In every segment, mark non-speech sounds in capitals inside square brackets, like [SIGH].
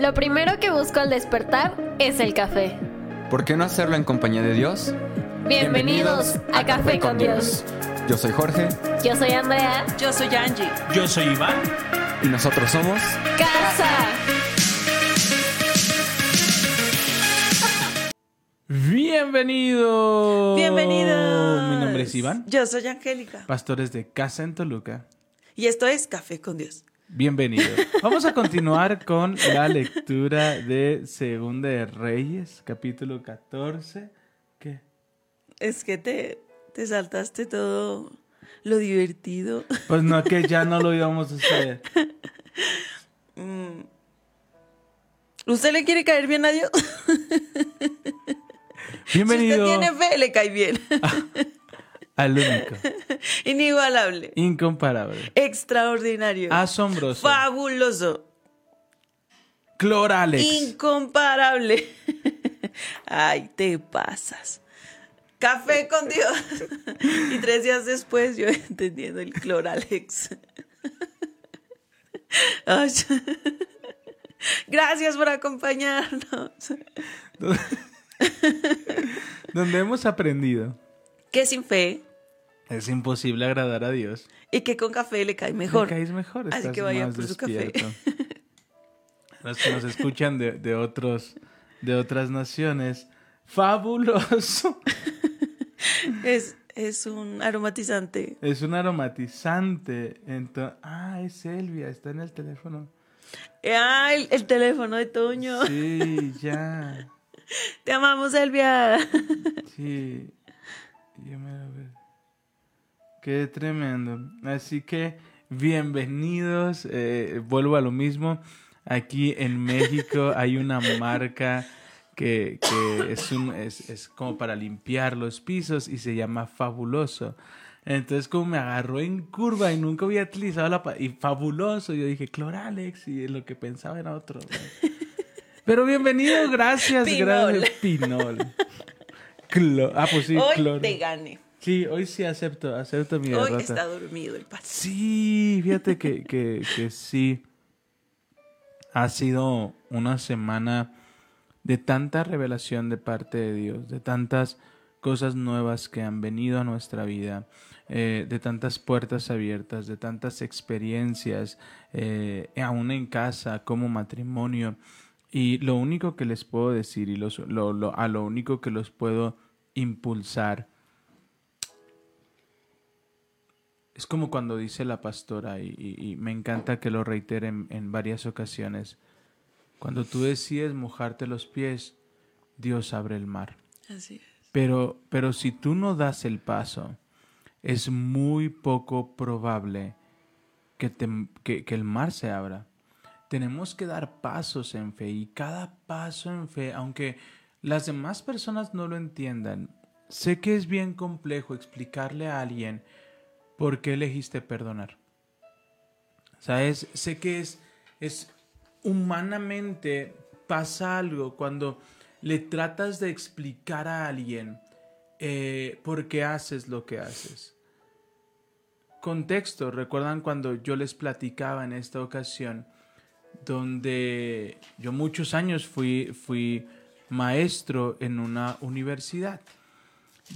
Lo primero que busco al despertar es el café. ¿Por qué no hacerlo en compañía de Dios? Bienvenidos, a, Café, con Dios. Yo soy Jorge Yo soy Andrea. Yo soy Angie. Yo soy Iván. y nosotros somos... Casa. Bienvenido. Bienvenidos. Mi nombre es Iván, Yo soy Angélica. pastores de Casa en Toluca. Y esto es Café con Dios. Bienvenido. Vamos a continuar con la lectura de Segunda de Reyes, capítulo 14. ¿Qué? Es que te, te saltaste todo lo divertido. Pues no, que ya no lo íbamos a hacer. ¿Usted le quiere caer bien a Dios? Bienvenido Si usted tiene fe, le cae bien. [LAUGHS] al único, [LAUGHS] Inigualable. incomparable, Extraordinario. asombroso, Fabuloso. Cloralex. Incomparable. [LAUGHS] Ay, te pasas. Café con Dios. [LAUGHS] Y tres días después yo entendiendo el cloralex. Ay. Gracias por acompañarnos. Donde hemos aprendido Que sin fe es imposible agradar a Dios. y que con café le cae mejor. Me caes mejor. Así estás que vayan por su café. [LAUGHS] Los que nos escuchan de, de otros, de otras naciones, fabuloso. [LAUGHS] Es, es un aromatizante. Es un aromatizante. Ento- ah, es Elvia, está en el teléfono. Ah, el, el teléfono de Toño. Sí, ya. [LAUGHS] Te amamos, Elvia. Sí. Qué tremendo. Así que, bienvenidos. eh, vuelvo a lo mismo. Aquí en México [LAUGHS] hay una marca que, que es, un, es, es como para limpiar los pisos y se llama Fabuloso. Entonces, como me agarró en curva y nunca había utilizado la... Y fabuloso, yo dije, Cloralex, y lo que pensaba era otro. [LAUGHS] Pero bienvenido, gracias, Pinol. gracias. Pinol. Clo- ah, pues sí, Hoy cloro. te gane. Sí, hoy sí acepto, acepto mi Hoy derrota. está dormido el pato. Sí, fíjate que, que, que sí. Ha sido una semana de tanta revelación de parte de Dios, de tantas cosas nuevas que han venido a nuestra vida, eh, de tantas puertas abiertas, de tantas experiencias, eh, aún en casa, como matrimonio. Y lo único que les puedo decir y los- lo- lo- a lo único que los puedo impulsar es como cuando dice la pastora, y, y- y me encanta que lo reitere en, en varias ocasiones, cuando tú decides mojarte los pies, Dios abre el mar. Así es. Pero, pero si tú no das el paso, es muy poco probable que, te- que- que el mar se abra. Tenemos que dar pasos en fe y cada paso en fe, aunque las demás personas no lo entiendan, sé que es bien complejo explicarle a alguien por qué elegiste perdonar. ¿Sabes? Sé que es, es humanamente pasa algo cuando le tratas de explicar a alguien eh, por qué haces lo que haces. Contexto, recuerdan cuando yo les platicaba en esta ocasión, donde yo muchos años fui, fui maestro en una universidad.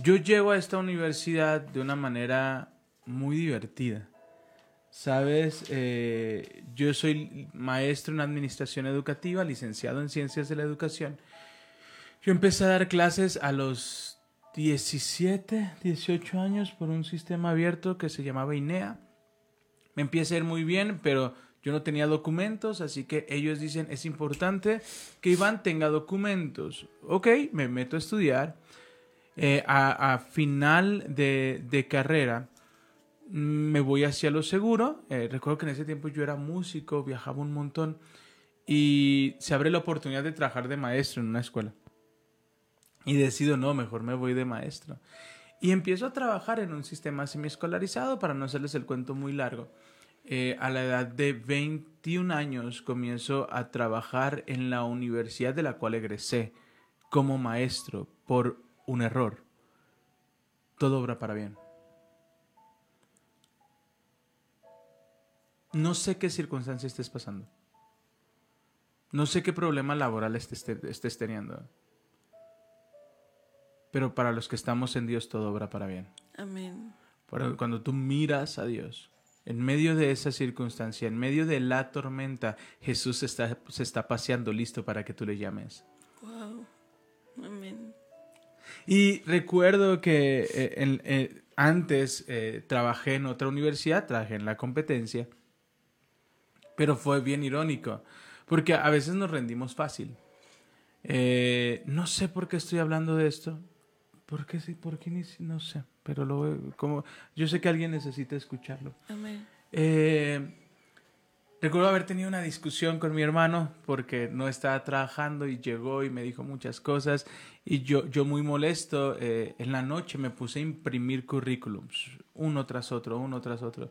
Yo llego a esta universidad de una manera muy divertida. Sabes, Eh, yo soy maestro en administración educativa, licenciado en ciencias de la educación. Yo empecé a dar clases a los 17, 18 años por un sistema abierto que se llamaba INEA. Me empieza a ir muy bien, pero yo no tenía documentos, así que ellos dicen, es importante que Iván tenga documentos. Ok, me meto a estudiar. Eh, a, final de, de carrera mm, me voy hacia lo seguro. Eh, recuerdo que en ese tiempo yo era músico, viajaba un montón y se abre la oportunidad de trabajar de maestro en una escuela. Y decido, no, mejor me voy de maestro. Y empiezo a trabajar en un sistema semiescolarizado, para no hacerles el cuento muy largo. Eh, a la edad de 21 años comienzo a trabajar en la universidad de la cual egresé como maestro por un error. Todo obra para bien. No sé qué circunstancia estés pasando. No sé qué problema laboral estés, estés teniendo. Pero para los que estamos en Dios todo obra para bien. Amén. Cuando tú miras a Dios, en medio de esa circunstancia, en medio de la tormenta, Jesús está, se está paseando listo para que tú le llames. Wow. Amén. Y recuerdo que eh, en- eh, antes eh, trabajé en otra universidad, trabajé en la competencia, pero fue bien irónico, porque a veces nos rendimos fácil. Eh, no sé por qué estoy hablando de esto, ¿por qué sí? ¿Por qué No sé, pero lo, como, yo sé que alguien necesita escucharlo. Amén. Eh, recuerdo haber tenido una discusión con mi hermano porque no estaba trabajando y llegó y me dijo muchas cosas y yo, yo muy molesto, eh, en la noche me puse a imprimir currículums, uno tras otro, uno tras otro.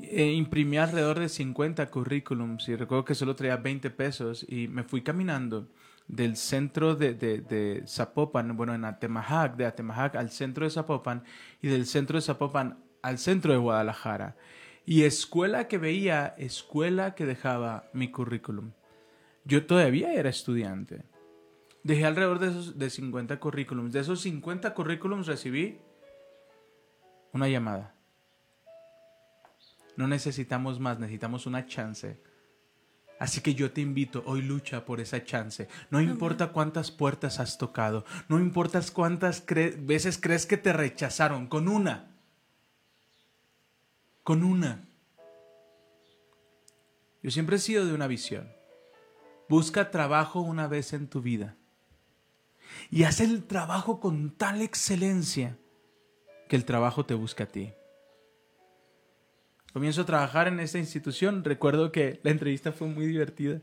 Eh, imprimí alrededor de 50 currículums y recuerdo que solo traía 20 pesos y me fui caminando del centro de, de, de Zapopan, bueno, en Atemajac, de Atemajac al centro de Zapopan y del centro de Zapopan al centro de Guadalajara. Y escuela que veía, escuela que dejaba mi currículum. Yo todavía era estudiante. Dejé alrededor de, esos, de 50 currículums. De esos 50 currículums recibí una llamada. No necesitamos más, necesitamos una chance. Así que yo te invito, hoy lucha por esa chance. No importa cuántas puertas has tocado, no importa cuántas cre- veces crees que te rechazaron, con una. Con una. Yo siempre he sido de una visión. Busca trabajo una vez en tu vida. Y haz el trabajo con tal excelencia que el trabajo te busca a ti. Comienzo a trabajar en esta institución. Recuerdo que la entrevista fue muy divertida.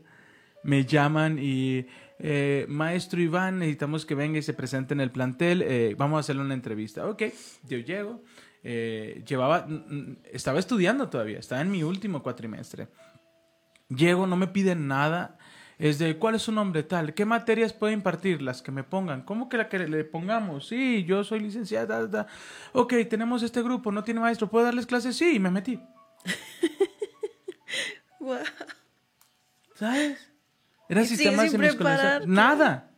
Me llaman y, eh, maestro Iván, necesitamos que venga y se presente en el plantel. eh, vamos a hacerle una entrevista. Ok, yo llego. eh, llevaba, estaba estudiando todavía, estaba en mi último cuatrimestre. Llego, no me piden nada. Es de, ¿cuál es su nombre tal? ¿Qué materias puede impartir? Las que me pongan. ¿Cómo que la que le pongamos? Sí, yo soy licenciada. ta. Ok, tenemos este grupo, no tiene maestro. ¿Puedo darles clases? Sí, y me metí. [LAUGHS] Wow. ¿Sabes? Era Y sigue sistema sin semiescolar. prepararte. Nada.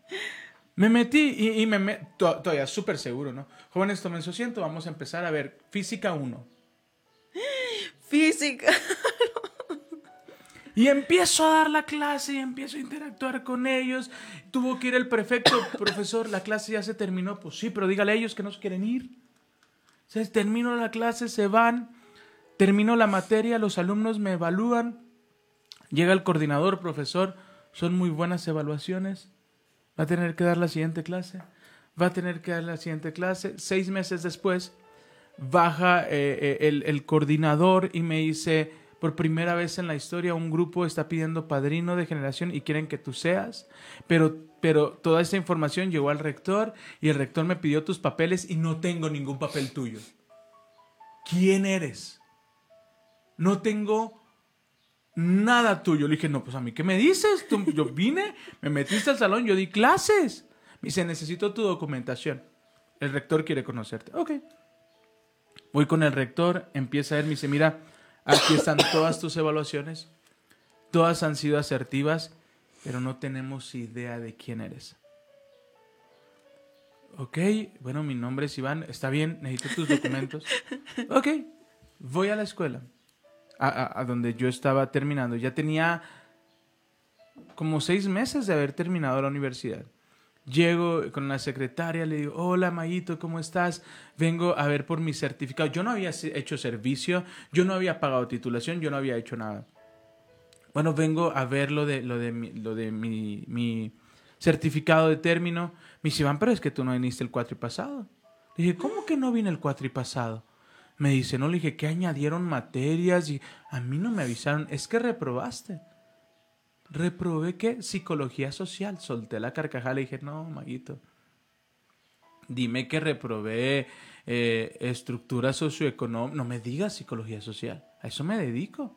Me metí y, y me me- to- todavía súper seguro, ¿no? Jóvenes, tomen su asiento, vamos a empezar a ver física 1. [GASPS] Física. Y empiezo a dar la clase y empiezo a interactuar con ellos. Tuvo que ir el prefecto, [COUGHS] profesor, la clase ya se terminó. Pues sí, pero dígale a ellos que no se quieren ir. Se termino la clase, se van, termino la materia, los alumnos me evalúan. Llega el coordinador, profesor, son muy buenas evaluaciones. Va a tener que dar la siguiente clase. Va a tener que dar la siguiente clase. Seis meses después, baja eh, eh, el, coordinador y me dice, por primera vez en la historia un grupo está pidiendo padrino de generación y quieren que tú seas, pero, pero toda esta información llegó al rector y el rector me pidió tus papeles y no tengo ningún papel tuyo. ¿Quién eres? No tengo nada tuyo. Le dije, no, pues a mí, ¿qué me dices? Yo vine, me metiste al salón, yo di clases. Me dice, necesito tu documentación. El rector quiere conocerte. Ok. Voy con el rector, empieza a ver, me dice, mira, aquí están todas tus evaluaciones. Todas han sido asertivas, pero no tenemos idea de quién eres. Ok, bueno, mi nombre es Iván, está bien, necesito tus documentos. Ok, voy a la escuela, a, a- donde yo estaba terminando. Ya tenía como seis meses de haber terminado la universidad. Llego con la secretaria, le digo, hola Mayito, ¿cómo estás? Vengo a ver por mi certificado. Yo no había hecho servicio, yo no había pagado titulación, yo no había hecho nada. Bueno, vengo a ver lo de, lo de, mi, lo de mi, mi certificado de término. Me dice, Iván, pero es que tú no viniste el cuatri pasado. Le dije, ¿cómo que no vine el cuatri pasado? Me dice, no, le dije, que añadieron materias? Y a mí no me avisaron, es que reprobaste. Reprobé qué? Psicología social. Solté la carcajada, le dije, no, Maguito. Dime que reprobé eh, estructura socioeconómica. No me digas psicología social. A eso me dedico.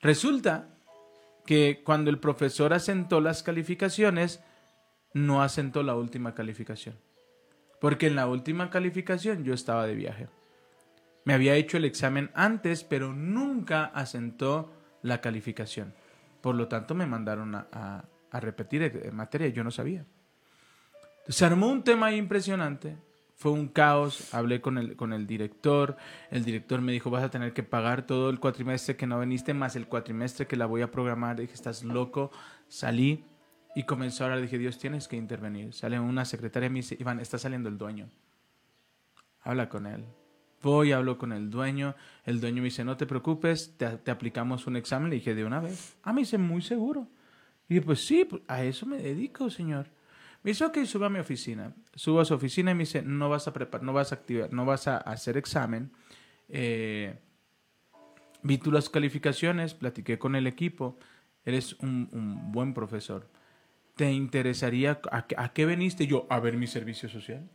Resulta que cuando el profesor asentó las calificaciones, no asentó la última calificación. Porque en la última calificación yo estaba de viaje. Me había hecho el examen antes, pero nunca asentó la calificación. Por lo tanto, me mandaron a, a- a repetir eh, materia y yo no sabía. Se armó un tema impresionante. Fue un caos. Hablé con el, con el director. El director me dijo, vas a tener que pagar todo el cuatrimestre que no viniste, más el cuatrimestre que la voy a programar. Dije, estás loco. Salí y comenzó a hablar. Dije, Dios, tienes que intervenir. Sale una secretaria y me dice, Iván, está saliendo el dueño. Habla con él. Voy, hablo con el dueño. El dueño me dice, no te preocupes, te, te aplicamos un examen. Le dije, de una vez. Ah, me dice, muy seguro. Y dije, pues sí, pues, a eso me dedico, señor. Me dice, ok, suba a mi oficina. Subo a su oficina y me dice, no vas a preparar, no vas a activar, no vas a hacer examen. Eh, vi tú las calificaciones, platiqué con el equipo. Eres un, un buen profesor. ¿Te interesaría, a, a qué veniste? Yo, a ver mi servicio social.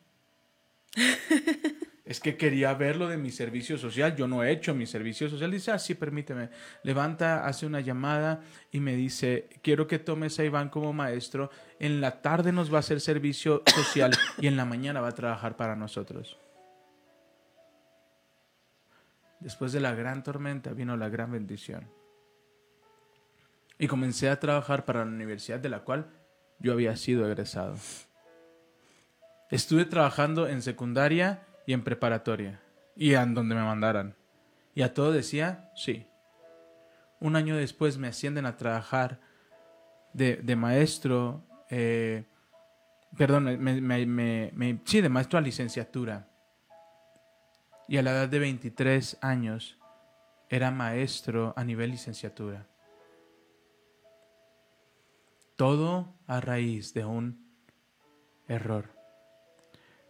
[LAUGHS] Es que quería ver lo de mi servicio social. Yo no he hecho mi servicio social. Dice, ah, sí, permíteme. Levanta, hace una llamada y me dice, quiero que tomes a Iván como maestro. En la tarde nos va a hacer servicio social y en la mañana va a trabajar para nosotros. Después de la gran tormenta vino la gran bendición. Y comencé a trabajar para la universidad de la cual yo había sido egresado. Estuve trabajando en secundaria y en preparatoria. Y en donde me mandaran. Y a todo decía, sí. Un año después me ascienden a trabajar de, de maestro, eh, perdón, me, me- me- me- sí, de maestro a licenciatura. Y a la edad de 23 años era maestro a nivel licenciatura. Todo a raíz de un error.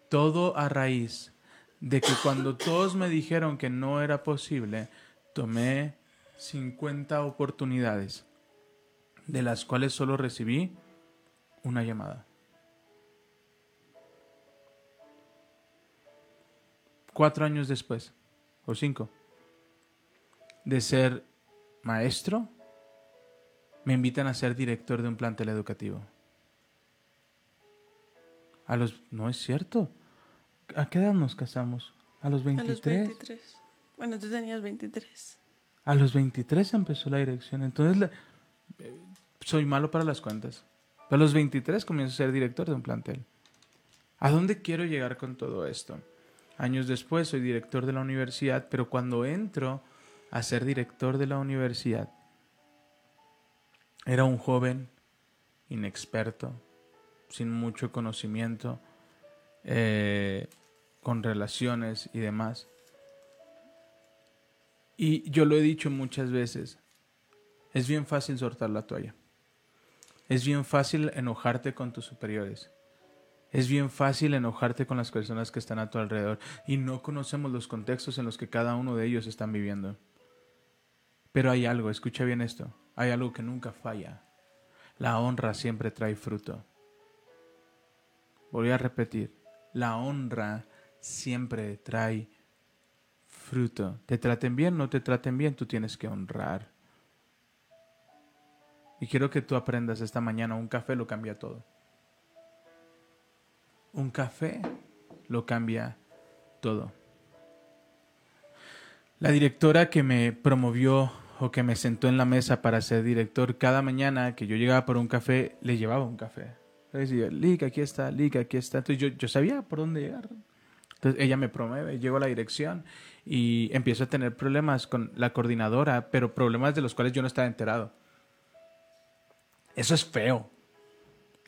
Todo a raíz de que cuando todos me dijeron que no era posible, tomé 50 oportunidades, de las cuales solo recibí una llamada. Cuatro años después, o cinco, de ser maestro, me invitan a ser director de un plantel educativo. A los... No es cierto. ¿A qué edad nos casamos? A los A 23. los 23. Bueno, tú tenías 23. A los 23 empezó la dirección. Entonces, la- eh, soy malo para las cuentas. A los 23 comienzo a ser director de un plantel. ¿A dónde quiero llegar con todo esto? Años después soy director de la universidad, pero cuando entro a ser director de la universidad, era un joven inexperto, sin mucho conocimiento, eh, con relaciones y demás. Y yo lo he dicho muchas veces, es bien fácil soltar la toalla. Es bien fácil enojarte con tus superiores. Es bien fácil enojarte con las personas que están a tu alrededor y no conocemos los contextos en los que cada uno de ellos están viviendo. Pero hay algo, escucha bien esto, hay algo que nunca falla. La honra siempre trae fruto. Voy a repetir, la honra siempre trae fruto. Te traten bien, no te traten bien, tú tienes que honrar. Y quiero que tú aprendas esta mañana, un café lo cambia todo. Un café lo cambia todo. La directora que me promovió o que me sentó en la mesa para ser director, cada mañana que yo llegaba por un café, le llevaba un café. Decía, Lick, aquí está, Lick, aquí está. Entonces yo, yo sabía por dónde llegar. Entonces ella me promueve, llego a la dirección y empiezo a tener problemas con la coordinadora, pero problemas de los cuales yo no estaba enterado. Eso es feo.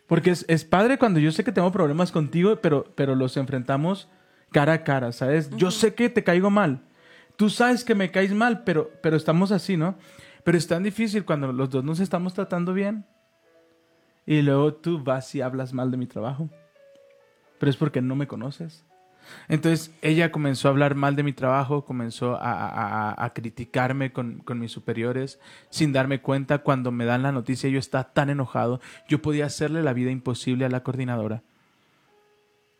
Porque es, es padre cuando yo sé que tengo problemas contigo, pero, pero los enfrentamos cara a cara, ¿sabes? Yo sé que te caigo mal. Tú sabes que me caes mal, pero, pero estamos así, ¿no? Pero es tan difícil cuando los dos nos estamos tratando bien. Y luego tú vas y hablas mal de mi trabajo. Pero es porque no me conoces. Entonces ella comenzó a hablar mal de mi trabajo, comenzó a, a- a- a criticarme con, con mis superiores, sin darme cuenta cuando me dan la noticia yo estaba tan enojado, yo podía hacerle la vida imposible a la coordinadora.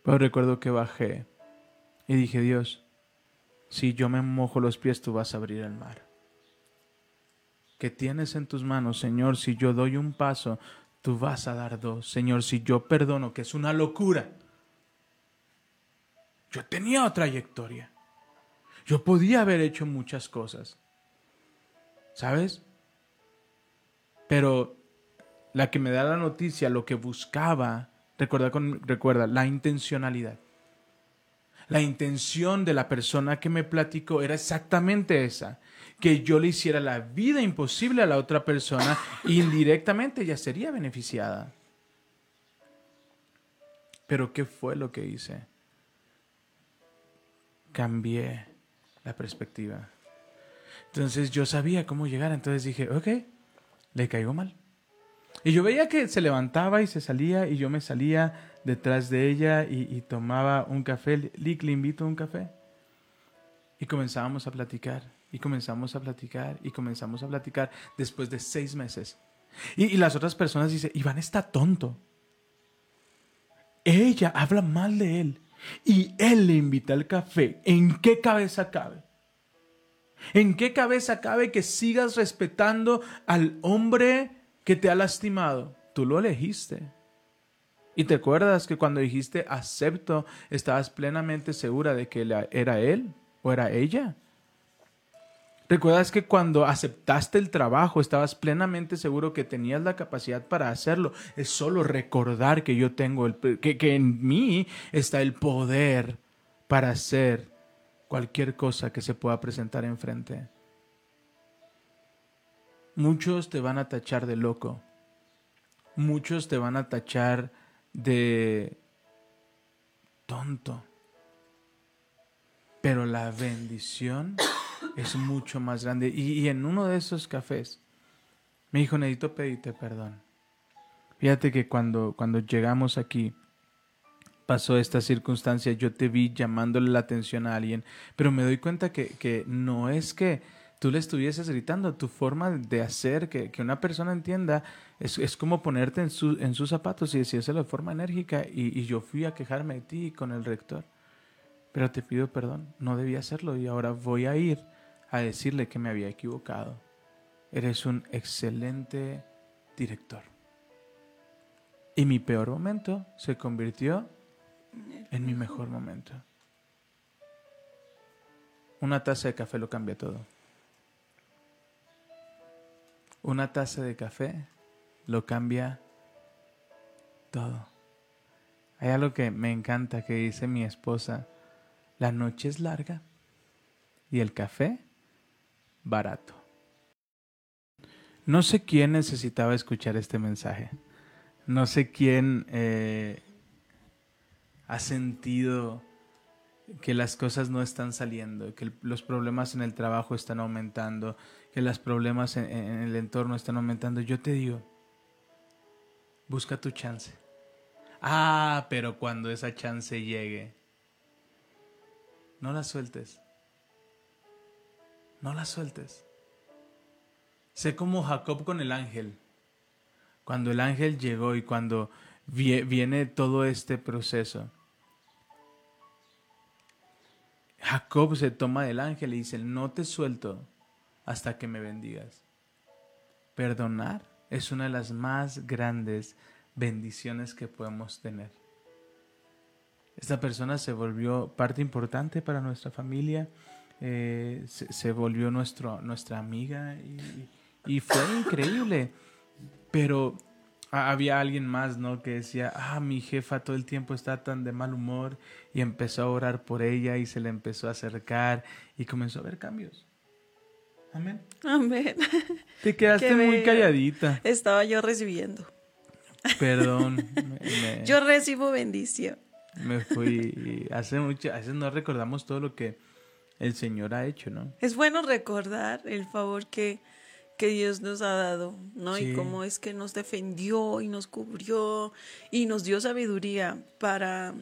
Pero recuerdo que bajé y dije, Dios, si yo me mojo los pies, tú vas a abrir el mar. ¿Qué tienes en tus manos, Señor? Si yo doy un paso, tú vas a dar dos. Señor, si yo perdono, que es una locura. Yo tenía trayectoria. Yo podía haber hecho muchas cosas. ¿Sabes? Pero la que me da la noticia, lo que buscaba, recuerda, recuerda, la intencionalidad. La intención de la persona que me platicó era exactamente esa, que yo le hiciera la vida imposible a la otra persona indirectamente ella sería beneficiada. Pero ¿qué fue lo que hice? Cambié la perspectiva. Entonces yo sabía cómo llegar, entonces dije, ok, le caigo mal. Y yo veía que se levantaba y se salía y yo me salía detrás de ella y, tomaba un café. Lick, le invito a un café. Y comenzábamos a platicar y comenzamos a platicar y comenzamos a platicar después de seis meses. Y, las otras personas dicen, Iván está tonto. Ella habla mal de él y él le invita al café. ¿En qué cabeza cabe? ¿En qué cabeza cabe que sigas respetando al hombre que te ha lastimado? Tú lo elegiste. Y te acuerdas que cuando dijiste acepto, estabas plenamente segura de que era él o era ella. ¿Recuerdas que cuando aceptaste el trabajo estabas plenamente seguro que tenías la capacidad para hacerlo? Es solo recordar que yo tengo el que, que en mí está el poder para hacer cualquier cosa que se pueda presentar enfrente. Muchos te van a tachar de loco. Muchos te van a tachar de tonto. Pero la bendición es mucho más grande. Y, en uno de esos cafés me dijo, necesito pedirte perdón. Fíjate que cuando, cuando llegamos aquí, pasó esta circunstancia, yo te vi llamándole la atención a alguien, pero me doy cuenta que, que no es que tú le estuvieses gritando, tu forma de hacer que, que una persona entienda es, es, como ponerte en, su, en sus zapatos y decírselo de forma enérgica y, y yo fui a quejarme de ti con el rector pero te pido perdón, no debía hacerlo y ahora voy a ir a decirle que me había equivocado. Eres un excelente director. Y mi peor momento se convirtió en mi mejor momento. Una taza de café lo cambia todo. Una taza de café lo cambia todo. Hay algo que me encanta que dice mi esposa la noche es larga y el café barato. No sé quién necesitaba escuchar este mensaje. No sé quién eh, ha sentido que las cosas no están saliendo, que los problemas en el trabajo están aumentando, que los problemas en, en el entorno están aumentando. Yo te digo, busca tu chance. Ah, pero cuando esa chance llegue, no la sueltes. No la sueltes. Sé como Jacob con el ángel. Cuando el ángel llegó y cuando viene todo este proceso. Jacob se toma del ángel y dice, no te suelto hasta que me bendigas. Perdonar es una de las más grandes bendiciones que podemos tener. Esta persona se volvió parte importante para nuestra familia, eh, se, volvió nuestro, nuestra amiga y, fue increíble. Pero había alguien más, ¿no? Que decía, ah, mi jefa todo el tiempo está tan de mal humor y empezó a orar por ella y se le empezó a acercar y comenzó a ver cambios. Amén. Amén. Te quedaste muy calladita. Estaba yo recibiendo. Perdón. [LAUGHS] Yo recibo bendición me fui. Hace mucho, a veces no recordamos todo lo que el Señor ha hecho, ¿no? Es bueno recordar el favor que, que Dios nos ha dado, ¿no? Y cómo es que nos defendió y nos cubrió y nos dio sabiduría para,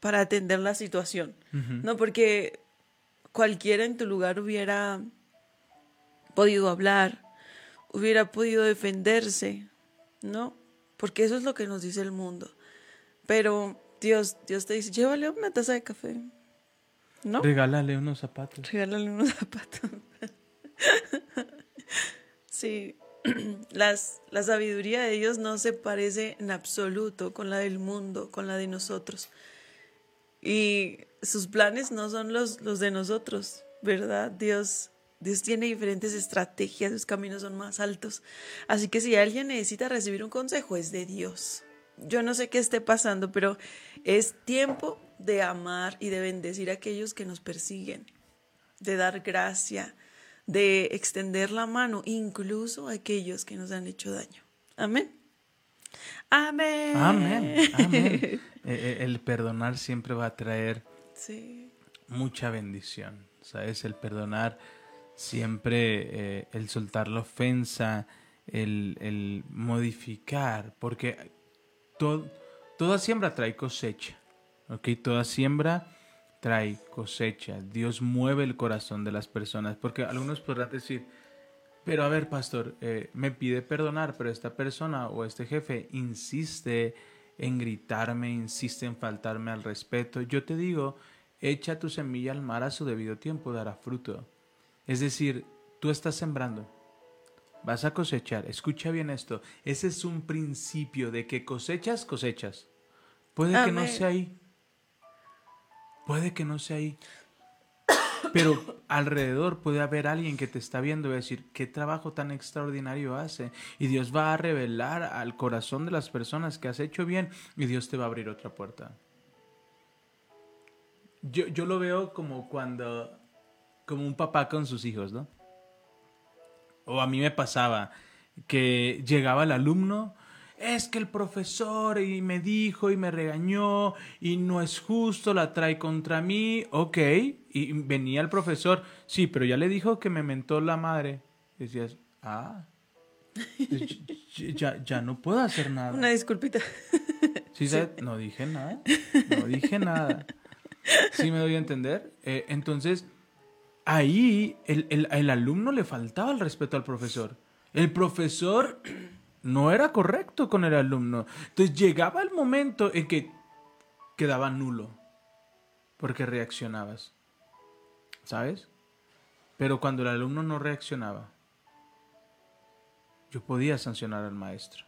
para atender la situación, ¿no? Porque cualquiera en tu lugar hubiera podido hablar, hubiera podido defenderse, ¿no? Porque eso es lo que nos dice el mundo. Pero Dios, Dios te dice, llévale una taza de café. ¿No? Regálale unos zapatos. Regálale unos zapatos. [LAUGHS] sí. [CLEARS THROAT] Las, la sabiduría de Dios no se parece en absoluto con la del mundo, con la de nosotros. Y sus planes no son los, los de nosotros, ¿verdad? Dios, Dios tiene diferentes estrategias, sus caminos son más altos. Así que si alguien necesita recibir un consejo, es de Dios. Yo no sé qué esté pasando, pero es tiempo de amar y de bendecir a aquellos que nos persiguen, de dar gracia, de extender la mano, incluso a aquellos que nos han hecho daño. Amén. Amén. Amén. Amén. [LAUGHS] Eh, eh, el perdonar siempre va a traer Sí. mucha bendición. ¿Sabes? El perdonar siempre, eh, el soltar la ofensa, el, el modificar, porque todo, toda siembra trae cosecha. ¿Ok? Toda siembra trae cosecha. Dios mueve el corazón de las personas, porque algunos podrán decir, pero a ver, pastor, eh, me pide perdonar, pero esta persona o este jefe insiste en gritarme, insiste en faltarme al respeto. Yo te digo, echa tu semilla al mar a su debido tiempo, dará fruto. Es decir, tú estás sembrando, vas a cosechar. Escucha bien esto. Ese es un principio de que cosechas, cosechas. Puede que no sea ahí. Puede que no sea ahí. Pero alrededor puede haber alguien que te está viendo y decir, qué trabajo tan extraordinario hace. Y Dios va a revelar al corazón de las personas que has hecho bien y Dios te va a abrir otra puerta. Yo, yo lo veo como cuando, como un papá con sus hijos, ¿no? O a mí me pasaba que llegaba el alumno, es que el profesor y me dijo y me regañó y no es justo, la trae contra mí, ok, y venía el profesor, sí, pero ya le dijo que me mentó la madre. Decías, ah, ya- ya, no puedo hacer nada. Una disculpita. ¿Sí sabes? No dije nada. No dije nada. ¿Sí me doy a entender? Eh, entonces, ahí el, el- el alumno le faltaba el respeto al profesor. El profesor no era correcto con el alumno. Entonces llegaba el momento en que quedaba nulo. Porque reaccionabas. ¿Sabes? Pero cuando el alumno no reaccionaba, yo podía sancionar al maestro.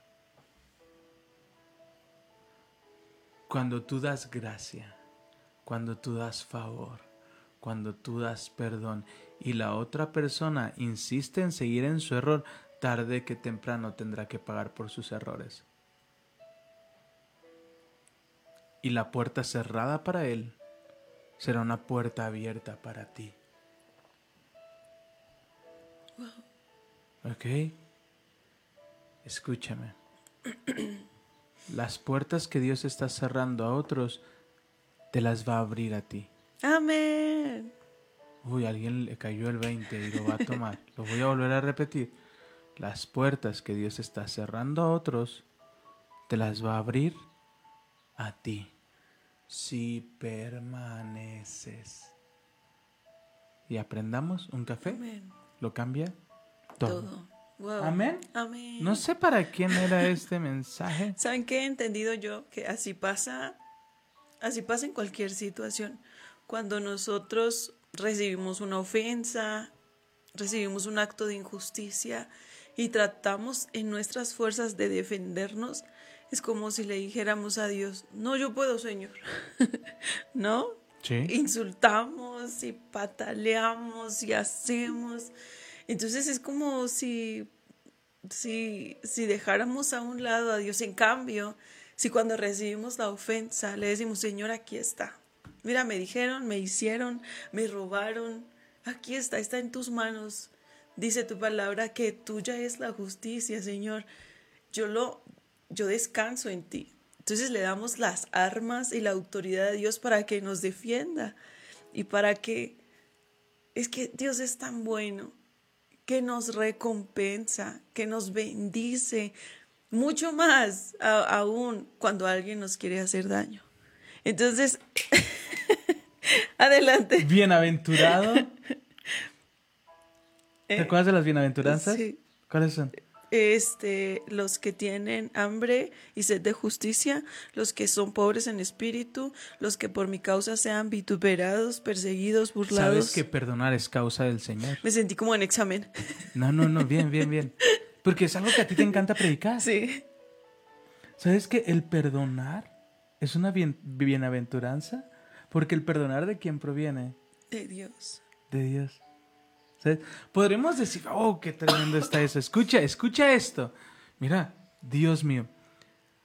Cuando tú das gracia, cuando tú das favor, cuando tú das perdón y la otra persona insiste en seguir en su error, tarde que temprano tendrá que pagar por sus errores. Y la puerta cerrada para él será una puerta abierta para ti. ¿Ok? Escúchame. Las puertas que Dios está cerrando a otros, te las va a abrir a ti. Amén. Uy, a alguien le cayó el 20 y lo va a tomar. lo voy a volver a repetir. Las puertas que Dios está cerrando a otros, te las va a abrir a ti. Si permaneces. Y aprendamos un café, Amén. lo cambia todo. Todo. Wow. Amén. Amén. No sé para quién era este mensaje. [LAUGHS] ¿Saben qué he entendido yo? Que así pasa, así pasa en cualquier situación. Cuando nosotros recibimos una ofensa, recibimos un acto de injusticia y tratamos en nuestras fuerzas de defendernos, es como si le dijéramos a Dios, no, yo puedo, Señor. [LAUGHS] ¿No? Sí. insultamos y pataleamos y hacemos. Entonces es como si, si, si dejáramos a un lado a Dios. En cambio, si cuando recibimos la ofensa le decimos, Señor, aquí está. Mira, me dijeron, me hicieron, me robaron. Aquí está, está en tus manos. Dice tu palabra que tuya es la justicia, Señor. Yo lo, yo descanso en ti. Entonces le damos las armas y la autoridad de Dios para que nos defienda y para que es que Dios es tan bueno que nos recompensa, que nos bendice, mucho más aún cuando alguien nos quiere hacer daño. Entonces, [LAUGHS] adelante. Bienaventurado. ¿Te Eh, acuerdas de las bienaventuranzas? sí. ¿Cuáles son? este, los que tienen hambre y sed de justicia, los que son pobres en espíritu, los que por mi causa sean vituperados, perseguidos, burlados. ¿Sabes que perdonar es causa del Señor? Me sentí como en examen. No, no, no, bien, bien, bien. Porque es algo que a ti te encanta predicar. Sí. ¿Sabes que el perdonar es una bien- bienaventuranza? Porque el perdonar de quién proviene? De Dios. De Dios. Podremos decir, oh, qué tremendo está eso. Escucha, escucha esto. Mira, Dios mío.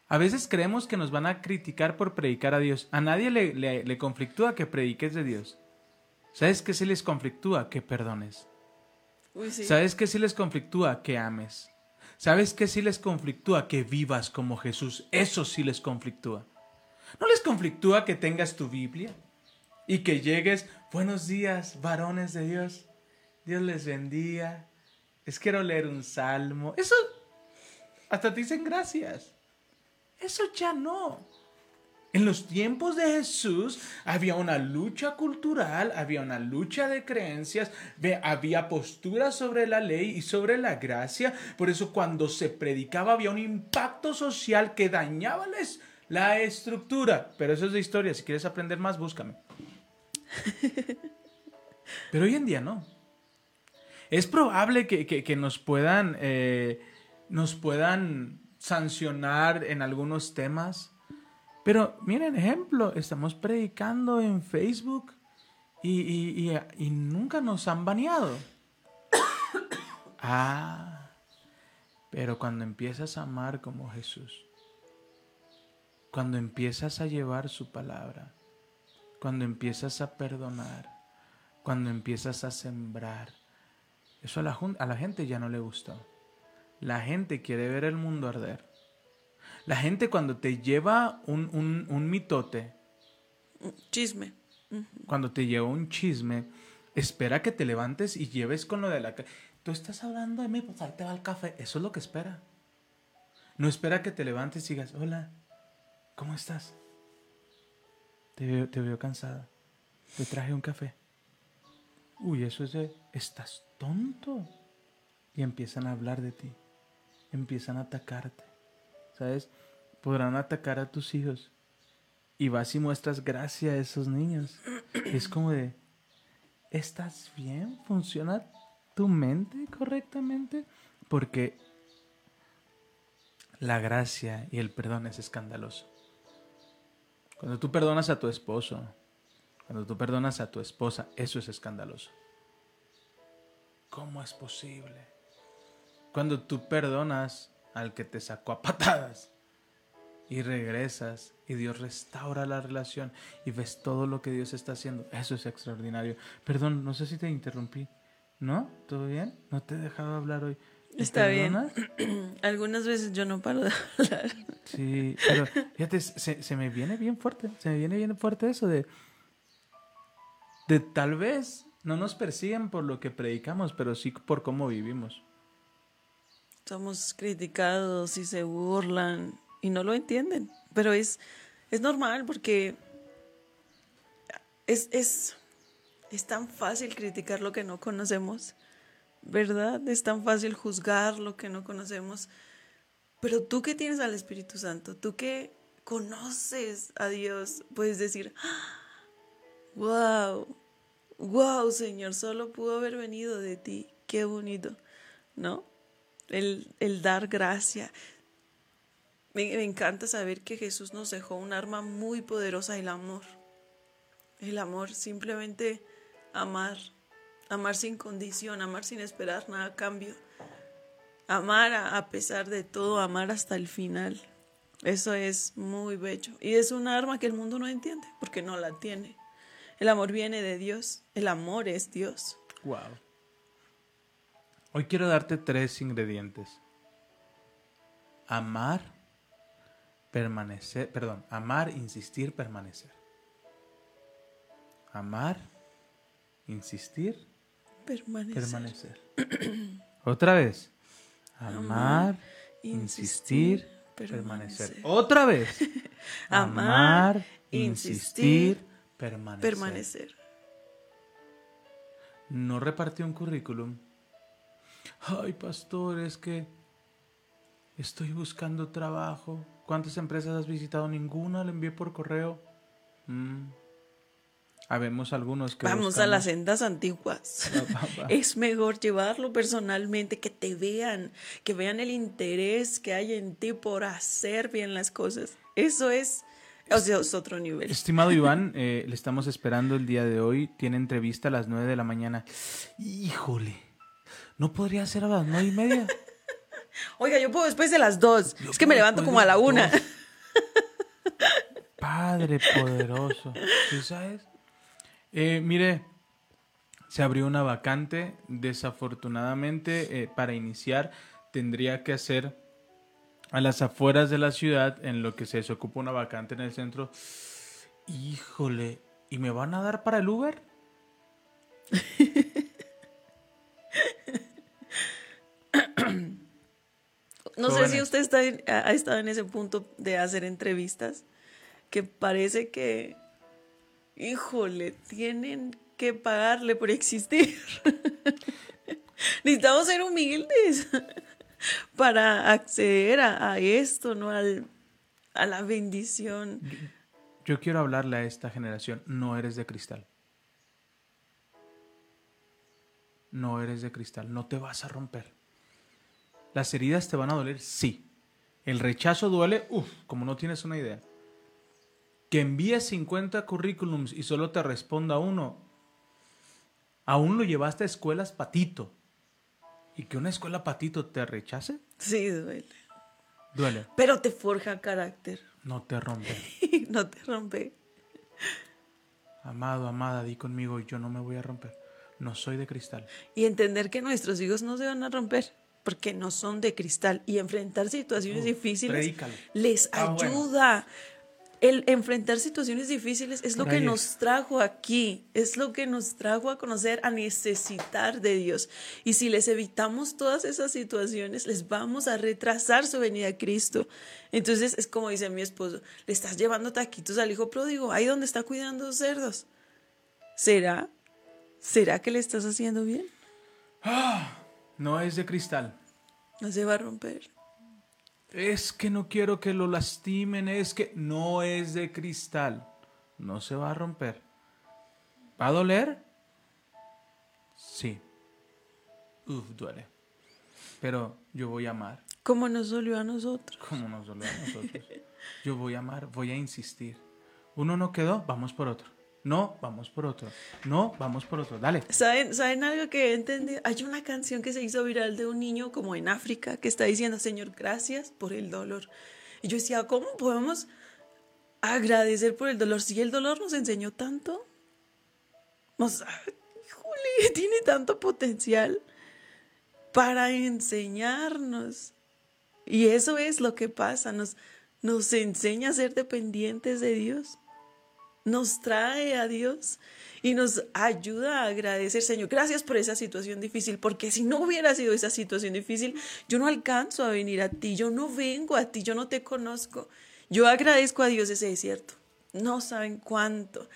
A veces creemos que nos van a criticar por predicar a Dios. A nadie le, le, conflictúa que prediques de Dios. ¿Sabes qué sí les conflictúa? Que perdones. ¿Sabes qué sí les conflictúa? Que ames. ¿Sabes qué sí les conflictúa? Que vivas como Jesús. Eso sí les conflictúa. ¿No les conflictúa que tengas tu Biblia? Y que llegues, buenos días, varones de Dios. Dios les bendiga. Es quiero leer un salmo. Eso, hasta te dicen gracias. Eso ya no. En los tiempos de Jesús había una lucha cultural, había una lucha de creencias, había posturas sobre la ley y sobre la gracia. Por eso cuando se predicaba había un impacto social que dañaba la estructura. Pero eso es de historia. Si quieres aprender más, búscame. [LAUGHS] Pero hoy en día no. Es probable que, nos puedan, eh, nos puedan sancionar en algunos temas. Pero miren, ejemplo, estamos predicando en Facebook y, y nunca nos han baneado. [COUGHS] ah, pero cuando empiezas a amar como Jesús, cuando empiezas a llevar su palabra, cuando empiezas a perdonar, cuando empiezas a sembrar, eso a la, a la gente ya no le gusta. La gente quiere ver el mundo arder. La gente cuando te lleva un, un, mitote. Chisme. Cuando te lleva un chisme, espera que te levantes y lleves con lo de la... Tú estás hablando de mí, pues ahí te va el café. Eso es lo que espera. No espera que te levantes y digas, hola, ¿cómo estás? Te veo, te veo cansada. Te traje un café. Uy, eso es de, estás tonto. Y empiezan a hablar de ti. Empiezan a atacarte. ¿Sabes? Podrán atacar a tus hijos. Y vas y muestras gracia a esos niños. Es como de, ¿estás bien? ¿Funciona tu mente correctamente? Porque la gracia y el perdón es escandaloso. Cuando tú perdonas a tu esposo, cuando tú perdonas a tu esposa, eso es escandaloso. ¿Cómo es posible? Cuando tú perdonas al que te sacó a patadas y regresas y Dios restaura la relación y ves todo lo que Dios está haciendo, eso es extraordinario. Perdón, no sé si te interrumpí. ¿No? ¿Todo bien? ¿No te he dejado hablar hoy? Está bien. [CLEARS THROAT] Algunas veces yo no paro de [LAUGHS] hablar. Sí, pero fíjate, se, se me viene bien fuerte, se me viene bien fuerte eso de de tal vez no nos persiguen por lo que predicamos, pero sí por cómo vivimos. Somos criticados y se burlan y no lo entienden, pero es, es normal porque es, es, es tan fácil criticar lo que no conocemos, ¿verdad? Es tan fácil juzgar lo que no conocemos. Pero tú que tienes al Espíritu Santo, tú que conoces a Dios, puedes decir, wow, wow, Señor, solo pudo haber venido de ti. Qué bonito, ¿no? El, dar gracia. Me, encanta saber que Jesús nos dejó un arma muy poderosa, el amor. El amor, simplemente amar. Amar sin condición, amar sin esperar nada a cambio. Amar a pesar de todo, amar hasta el final. Eso es muy bello. Y es un arma que el mundo no entiende porque no la tiene. El amor viene de Dios. El amor es Dios. Wow. Hoy quiero darte tres ingredientes. Amar, permanecer, perdón, amar, insistir, permanecer. Amar, insistir, permanecer. [CLEARS THROAT] Otra vez. Amar, insistir, permanecer. Otra vez. [LAUGHS] Amar, insistir, permanecer. No repartió un currículum. Ay, pastor, es que estoy buscando trabajo. ¿Cuántas empresas has visitado? Ninguna, le envié por correo. Mm. Habemos algunos que. Vamos a las sendas antiguas. [LAUGHS] es mejor llevarlo personalmente, que te vean, que vean el interés que hay en ti por hacer bien las cosas. Eso es O sea, es otro nivel. Estimado Iván, eh, le estamos esperando el día de hoy. Tiene entrevista a las 9 de la mañana. Híjole, ¿no podría ser a las nueve y media? [LAUGHS] Oiga, yo puedo después de las dos. es que me levanto como a la una. [LAUGHS] Padre poderoso. ¿Sí sabes? Eh, mire, se abrió una vacante. Desafortunadamente, eh, para iniciar, tendría que hacer a las afueras de la ciudad, en lo que se desocupa una vacante en el centro. Híjole, ¿y me van a dar para el Uber? no sé si usted está ha estado en ese punto de hacer entrevistas, que parece que, híjole, tienen que pagarle por existir. [LAUGHS] Necesitamos ser humildes [LAUGHS] para acceder a, esto, ¿no? Al, a la bendición. Yo, quiero hablarle a esta generación, no eres de cristal. No eres de cristal, no te vas a romper. Las heridas te van a doler, sí. El rechazo duele, uff, como no tienes una idea. Que envíes 50 currículums y solo te responda uno, aún lo llevaste a escuelas patito. ¿Y que una escuela patito te rechace? Sí, duele. Duele. Pero te forja carácter. No te rompe. [LAUGHS] no te rompe. Amado, amada, di conmigo, yo no me voy a romper. No soy de cristal. Y entender que nuestros hijos no se van a romper porque no son de cristal. Y enfrentar situaciones difíciles les ah, ayuda el enfrentar situaciones difíciles es lo que nos trajo aquí, es lo que nos trajo a conocer, a necesitar de Dios. Y si les evitamos todas esas situaciones, les vamos a retrasar su venida a Cristo. Entonces es como dice mi esposo, le estás llevando taquitos al hijo pródigo, ahí donde está cuidando cerdos. ¿Será? ¿Será que le estás haciendo bien? Ah, no es de cristal. No se va a romper es que no quiero que lo lastimen, es que no es de cristal, no se va a romper. ¿Va a doler? Sí. Uf, duele. Pero yo voy a amar. Como nos dolió a nosotros. Como nos dolió a nosotros. Yo voy a amar, voy a insistir. Uno no quedó, vamos por otro. No, vamos por otro. No, vamos por otro. Dale. ¿Saben, ¿Saben algo que he entendido? Hay una canción que se hizo viral de un niño como en África que está diciendo, Señor, gracias por el dolor. Y yo decía, ¿cómo podemos agradecer por el dolor si el dolor nos enseñó tanto? Nos, híjole, [LAUGHS] tiene tanto potencial para enseñarnos. Y eso es lo que pasa, nos, nos enseña a ser dependientes de Dios nos trae a Dios y nos ayuda a agradecer, Señor, gracias por esa situación difícil, porque si no hubiera sido esa situación difícil, yo no alcanzo a venir a ti, yo no vengo a ti, yo no te conozco. Yo agradezco a Dios ese desierto. No saben cuánto.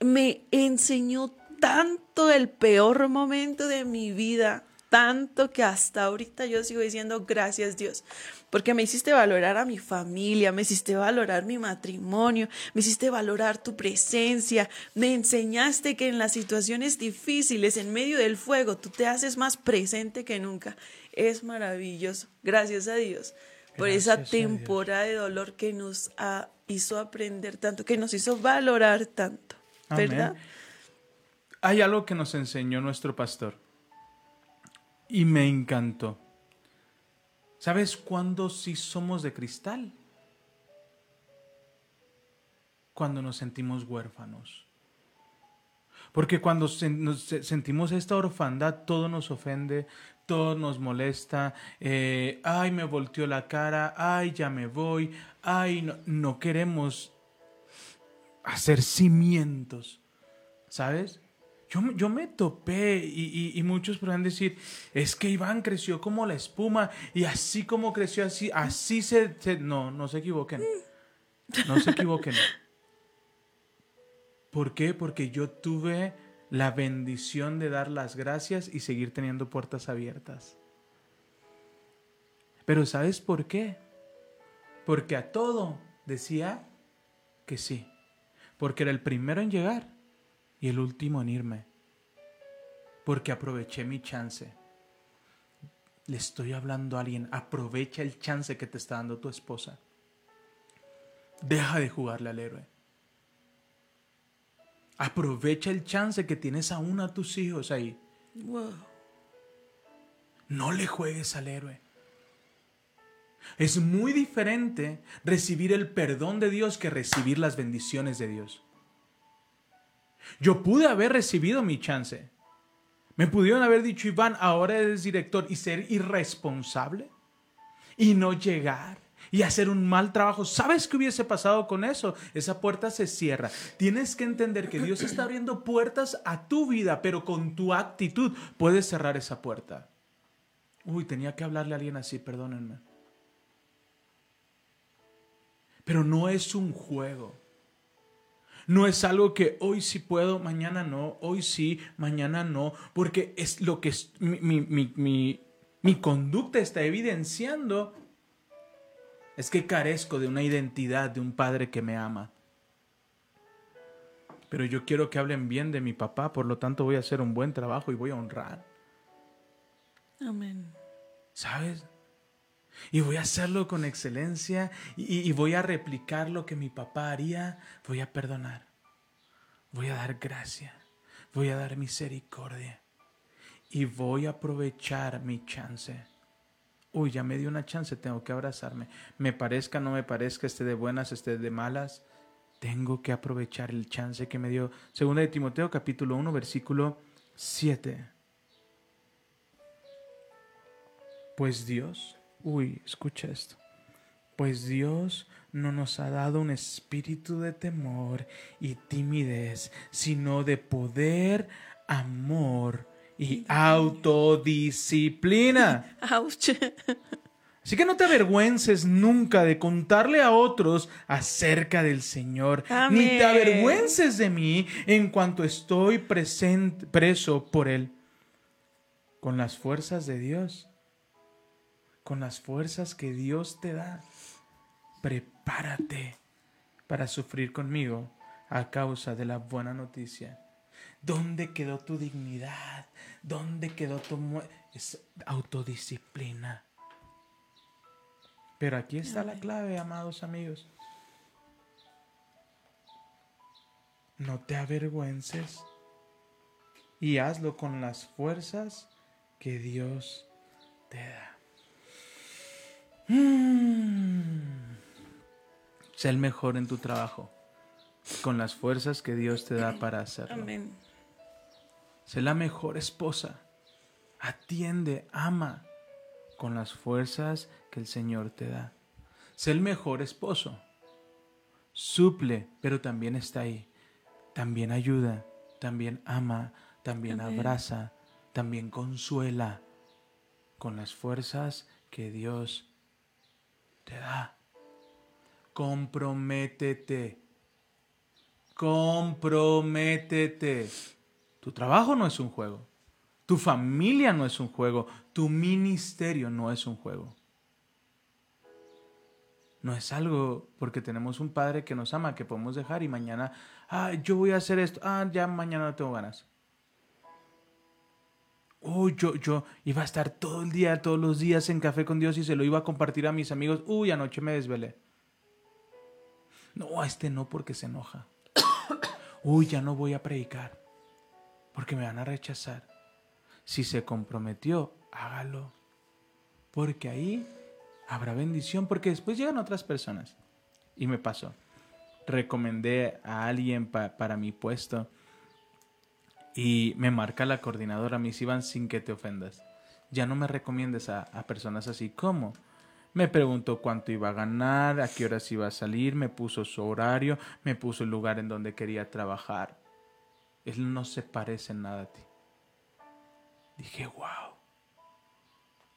Me enseñó tanto el peor momento de mi vida tanto que hasta ahorita yo sigo diciendo gracias Dios, porque me hiciste valorar a mi familia, me hiciste valorar mi matrimonio, me hiciste valorar tu presencia, me enseñaste que en las situaciones difíciles, en medio del fuego, tú te haces más presente que nunca. Es maravilloso. Gracias a Dios por esa temporada de dolor que nos hizo aprender tanto, que nos hizo valorar tanto, ¿verdad? Hay algo que nos enseñó nuestro pastor y me encantó. ¿Sabes cuándo sí somos de cristal? Cuando nos sentimos huérfanos. Porque cuando sentimos esta orfandad, todo nos ofende, todo nos molesta. Eh, ay, me volteó la cara, ay, ya me voy, ay, no, no queremos hacer cimientos. ¿Sabes? Yo, me topé y, muchos podrán decir, es que Iván creció como la espuma y así como creció así, así se... no, no se equivoquen. No se equivoquen. ¿Por qué? Porque yo tuve la bendición de dar las gracias y seguir teniendo puertas abiertas. Pero ¿sabes por qué? Porque a todo decía que sí. Porque era el primero en llegar y el último en irme. Porque aproveché mi chance. Le estoy hablando a alguien, aprovecha el chance que te está dando tu esposa. Deja de jugarle al héroe. Aprovecha el chance que tienes aún a tus hijos ahí. Wow. No le juegues al héroe. Es muy diferente recibir el perdón de Dios que recibir las bendiciones de Dios. Yo pude haber recibido mi chance. Me pudieron haber dicho, Iván, ahora eres director y ser irresponsable y no llegar y hacer un mal trabajo. ¿Sabes qué hubiese pasado con eso? Esa puerta se cierra. Tienes que entender que Dios está abriendo puertas a tu vida, pero con tu actitud puedes cerrar esa puerta. Uy, tenía que hablarle a alguien así, perdónenme. Pero no es un juego. No es algo que hoy sí puedo, mañana no, hoy sí, mañana no, porque es lo que es, mi, mi, mi conducta está evidenciando es que carezco de una identidad de un padre que me ama. Pero yo quiero que hablen bien de mi papá, por lo tanto voy a hacer un buen trabajo y voy a honrar. Amén. ¿Sabes? Y voy a hacerlo con excelencia y, voy a replicar lo que mi papá haría. Voy a perdonar. Voy a dar gracia. Voy a dar misericordia. Y voy a aprovechar mi chance. Uy, ya me dio una chance, tengo que abrazarme. Me parezca, no me parezca, esté de buenas, esté de malas. Tengo que aprovechar el chance que me dio. Segunda de Timoteo capítulo 1 versículo 7. Pues Dios Uy, escucha esto. Pues Dios no nos ha dado un espíritu de temor y timidez, sino de poder, amor y autodisciplina. [LAUGHS] Así que no te avergüences nunca de contarle a otros acerca del Señor, ni te avergüences de mí en cuanto estoy preso por Él. Con las fuerzas de Dios con las fuerzas que Dios te da. Prepárate para sufrir conmigo a causa de la buena noticia. ¿Dónde quedó tu dignidad? ¿Dónde quedó tu autodisciplina? Pero aquí está la clave, amados amigos. No te avergüences y hazlo con las fuerzas que Dios te da. Sé el mejor en tu trabajo, con las fuerzas que Dios te da para hacerlo. Amén. Sé la mejor esposa. Atiende, ama, con las fuerzas que el Señor te da. Sé el mejor esposo. Suple, pero también está ahí. También ayuda, también ama, también abraza, también consuela con las fuerzas que Dios te da. Comprométete. Comprométete. Tu trabajo no es un juego. Tu familia no es un juego. Tu ministerio no es un juego. No es algo porque tenemos un padre que nos ama, que podemos dejar y mañana, ah, yo voy a hacer esto, ah, ya mañana no tengo ganas. Uy, yo, yo iba a estar todo el día, todos los días en café con Dios y se lo iba a compartir a mis amigos. Uy, anoche me desvelé. No, a este no porque se enoja. [COUGHS] Uy, ya no voy a predicar porque me van a rechazar. Si se comprometió, hágalo. Porque ahí habrá bendición, porque después llegan otras personas. Y me pasó. Recomendé a alguien para mi puesto y me marca la coordinadora, mis Iván, sin que te ofendas. Ya no me recomiendes a, personas así. ¿Cómo? Me preguntó cuánto iba a ganar, a qué horas iba a salir, me puso su horario, me puso el lugar en donde quería trabajar. Él no se parece nada a ti. Dije, wow.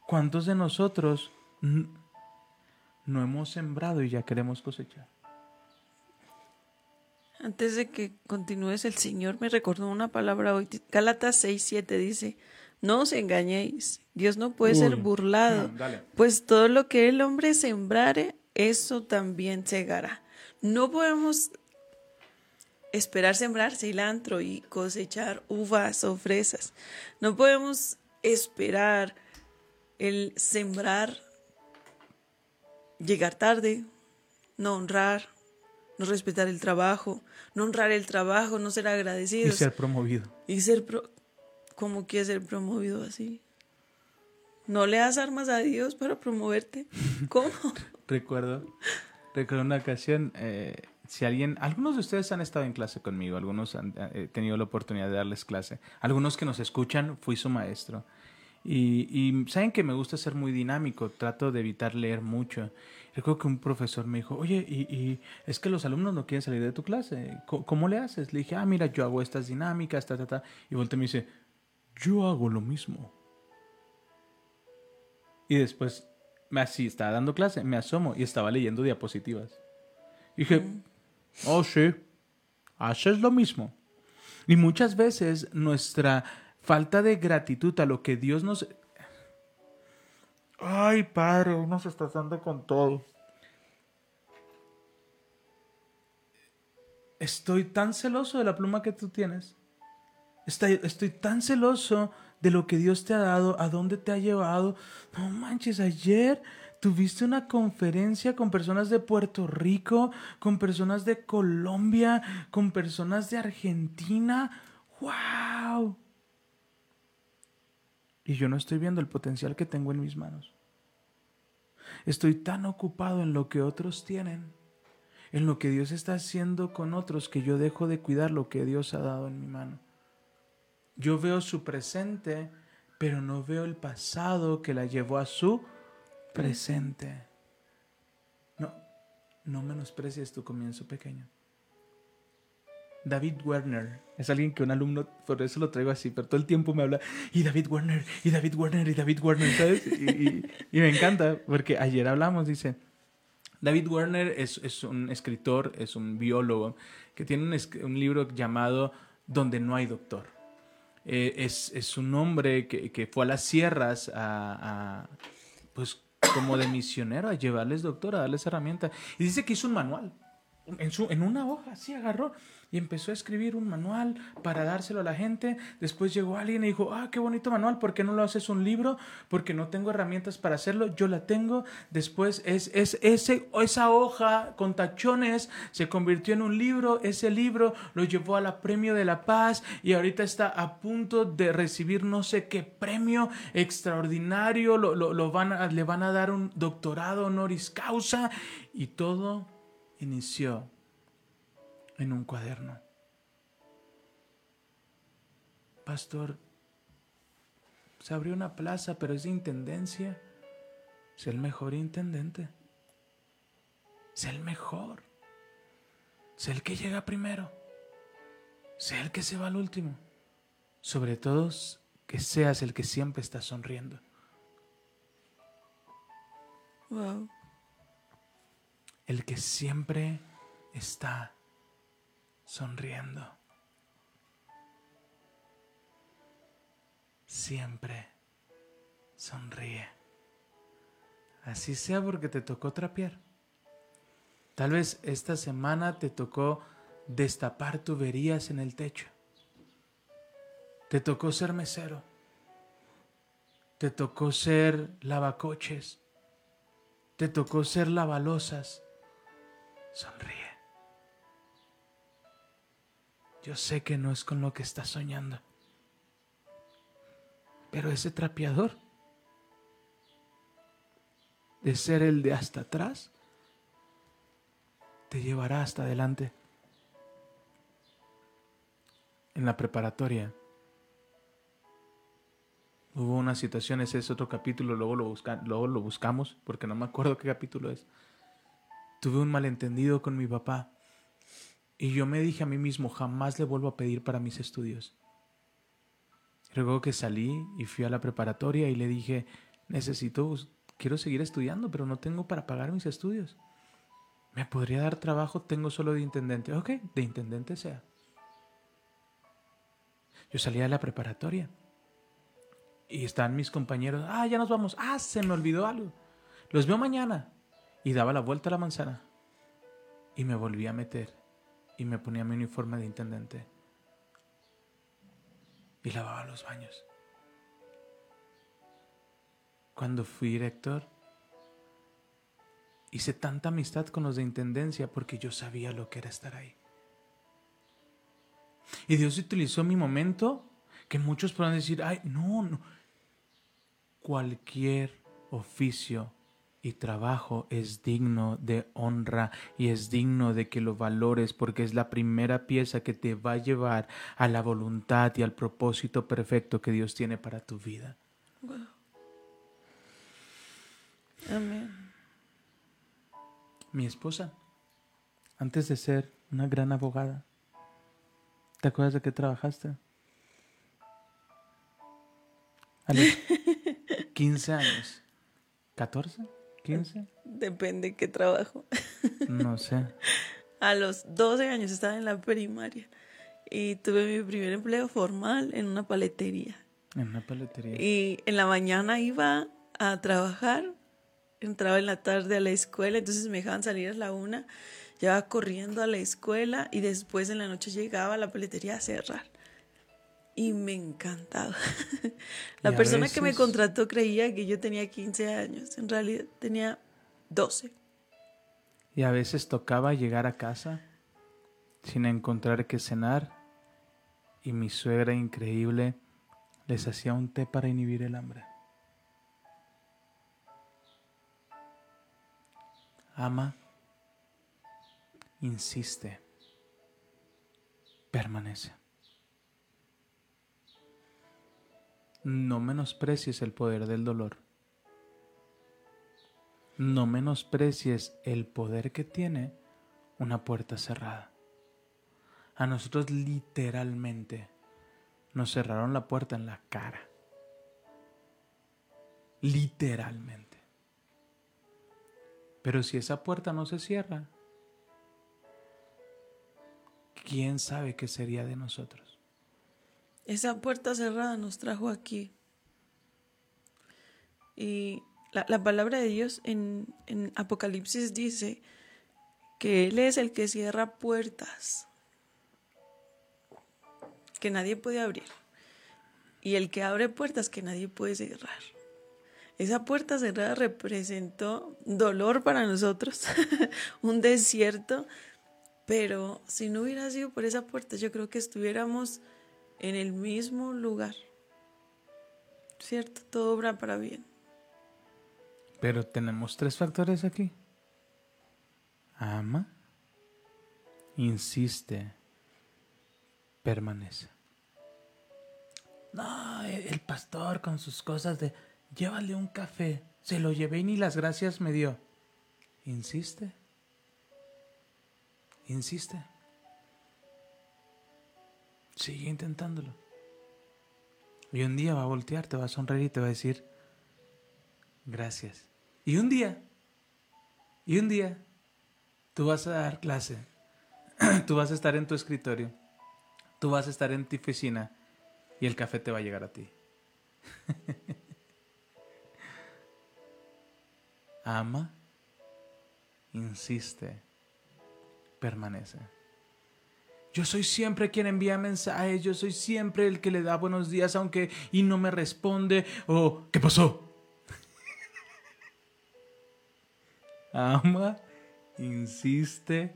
¿Cuántos de nosotros no hemos sembrado y ya queremos cosechar? Antes de que continúes, el Señor me recordó una palabra hoy. Gálatas 6, 7 dice, no os engañéis, Dios no puede ser burlado, pues todo lo que el hombre sembrare, eso también segará. No podemos esperar sembrar cilantro y cosechar uvas o fresas. No podemos esperar el sembrar, llegar tarde, no honrar, no respetar el trabajo, no honrar el trabajo, no ser agradecidos. Y ser promovido. Y ser, pro ¿cómo quieres ser promovido así? No le das armas a Dios para promoverte. [LAUGHS] ¿Cómo? recuerdo, recuerdo una ocasión, eh, si alguien, algunos de ustedes han estado en clase conmigo, algunos han eh, tenido la oportunidad de darles clase, algunos que nos escuchan, fui su maestro. Y, y, saben que me gusta ser muy dinámico, trato de evitar leer mucho. Recuerdo que un profesor me dijo, oye, y, y es que los alumnos no quieren salir de tu clase, ¿Cómo, ¿cómo, le haces? Le dije, ah, mira, yo hago estas dinámicas, ta, ta, ta. Y volteé y me dice, yo hago lo mismo. Y después, me así, estaba dando clase, me asomo y estaba leyendo diapositivas. Y dije, mm. oh, sí, haces lo mismo. Y muchas veces nuestra falta de gratitud a lo que Dios nos... Ay, Padre, uno se está dando con todo. Estoy tan celoso de la pluma que tú tienes. Estoy, tan celoso de lo que Dios te ha dado, a dónde te ha llevado. No manches, ayer tuviste una conferencia con personas de Puerto Rico, con personas de Colombia, con personas de Argentina. ¡Wow! y yo no estoy viendo el potencial que tengo en mis manos. Estoy tan ocupado en lo que otros tienen, en lo que Dios está haciendo con otros, que yo dejo de cuidar lo que Dios ha dado en mi mano. Yo veo su presente, pero no veo el pasado que la llevó a su presente. No, no menosprecies tu comienzo pequeño. David Werner. Es alguien que un alumno, por eso lo traigo así, pero todo el tiempo me habla, y David Werner, y David Werner, y David Werner, ¿sabes? Y, me encanta, porque ayer hablamos, dice, David Werner es, un escritor, es un biólogo, que tiene un, libro llamado Donde no hay doctor. Eh, es, un hombre que, fue a las sierras a, pues como de misionero, a llevarles doctor, a darles herramientas. Y dice que hizo un manual. En, su, en una hoja, así agarró y empezó a escribir un manual para dárselo a la gente. Después llegó alguien y dijo, ah, qué bonito manual, ¿por qué no lo haces un libro? Porque no tengo herramientas para hacerlo, yo la tengo. Después es, es ese, esa hoja con tachones se convirtió en un libro, ese libro lo llevó a la Premio de la Paz y ahorita está a punto de recibir no sé qué premio extraordinario, lo, lo, van le van a dar un doctorado honoris causa y todo inició en un cuaderno. Pastor, se abrió una plaza, pero es de intendencia. Sé el mejor intendente. Sé el mejor. Sé el que llega primero. Sé el que se va al último. Sobre todo, que seas el que siempre está sonriendo. Wow. El que siempre está sonriendo. Siempre sonríe. Así sea porque te tocó trapear. Tal vez esta semana te tocó destapar tuberías en el techo. Te tocó ser mesero. Te tocó ser lavacoches. Te tocó ser lavalosas. Sonríe. Yo sé que no es con lo que estás soñando. Pero ese trapeador, de ser el de hasta atrás, te llevará hasta adelante. En la preparatoria hubo una situación, ese es otro capítulo, luego lo, luego lo buscamos, porque no me acuerdo qué capítulo es. Tuve un malentendido con mi papá y yo me dije a mí mismo, jamás le vuelvo a pedir para mis estudios. Luego que salí y fui a la preparatoria y le dije, necesito, quiero seguir estudiando, pero no tengo para pagar mis estudios. ¿Me podría dar trabajo? Tengo solo de intendente. Ok, de intendente sea. Yo salí a la preparatoria y están mis compañeros, ah, ya nos vamos, ah, se me olvidó algo. Los veo mañana. Y daba la vuelta a la manzana y me volví a meter y me ponía mi uniforme de intendente y lavaba los baños. Cuando fui director hice tanta amistad con los de Intendencia porque yo sabía lo que era estar ahí. Y Dios utilizó mi momento que muchos podrán decir, ay, no, no. Cualquier oficio y trabajo es digno de honra y es digno de que lo valores porque es la primera pieza que te va a llevar a la voluntad y al propósito perfecto que Dios tiene para tu vida. Amén. Mi esposa, antes de ser una gran abogada, ¿te acuerdas de qué trabajaste? A los [LAUGHS] 15 años. ¿14? ¿15? Depende qué trabajo. [LAUGHS] No sé. A los 12 años estaba en la primaria y tuve mi primer empleo formal en una paletería. En una paletería. Y en la mañana iba a trabajar, entraba en la tarde a la escuela, entonces me dejaban salir a la una, llevaba corriendo a la escuela y después en la noche llegaba a la paletería a cerrar y me encantaba. [LAUGHS] La persona que me contrató creía que yo tenía 15 años, en realidad tenía 12. Y a veces tocaba llegar a casa sin encontrar qué cenar y mi suegra increíble les hacía un té para inhibir el hambre. Ama, insiste, permanece. No menosprecies el poder del dolor. No menosprecies el poder que tiene una puerta cerrada. A nosotros literalmente nos cerraron la puerta en la cara. Literalmente. Pero si esa puerta no se cierra, ¿quién sabe qué sería de nosotros? Esa puerta cerrada nos trajo aquí. Y la, palabra de Dios en, en Apocalipsis dice que Él es el que cierra puertas que nadie puede abrir y el que abre puertas que nadie puede cerrar. Esa puerta cerrada representó dolor para nosotros, [LAUGHS] un desierto, pero si no hubiera sido por esa puerta, yo creo que estuviéramos en el mismo lugar. ¿Cierto? Todo obra para bien. Pero tenemos tres factores aquí. Ama, insiste, permanece. No, el pastor con sus cosas de llévale un café. Se lo llevé y ni las gracias me dio. Insiste. Insiste. Sigue intentándolo. Y un día va a voltear, te va a sonreír y te va a decir, gracias. Y un día, y un día, tú vas a dar clase, [CLEARS THROAT] tú vas a estar en tu escritorio, tú vas a estar en tu oficina y el café te va a llegar a ti. [LAUGHS] Ama, insiste, permanece. Yo soy siempre quien envía mensajes, yo soy siempre el que le da buenos días aunque y no me responde o ¿qué pasó? [LAUGHS] Ama, insiste,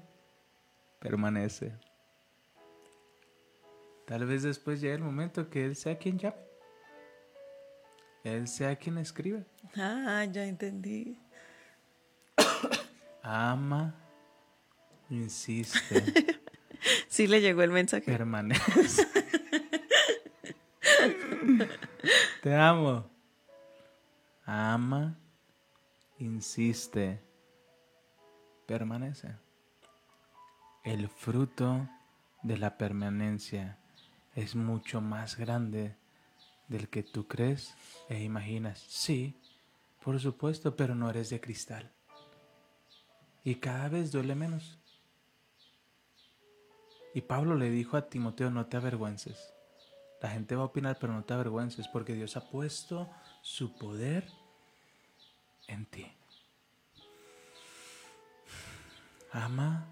permanece. Tal vez después llegue el momento que él sea quien llame. Él sea quien escribe. Ah, ya entendí. [COUGHS] Ama, insiste. [LAUGHS] Sí le llegó el mensaje. Permanece. [LAUGHS] Te amo. Ama, insiste, permanece. El fruto de la permanencia es mucho más grande del que tú crees e imaginas. Sí, por supuesto, pero no eres de cristal. Y cada vez duele menos. Y Pablo le dijo a Timoteo, no te avergüences. La gente va a opinar, pero no te avergüences, porque Dios ha puesto su poder en ti. Ama,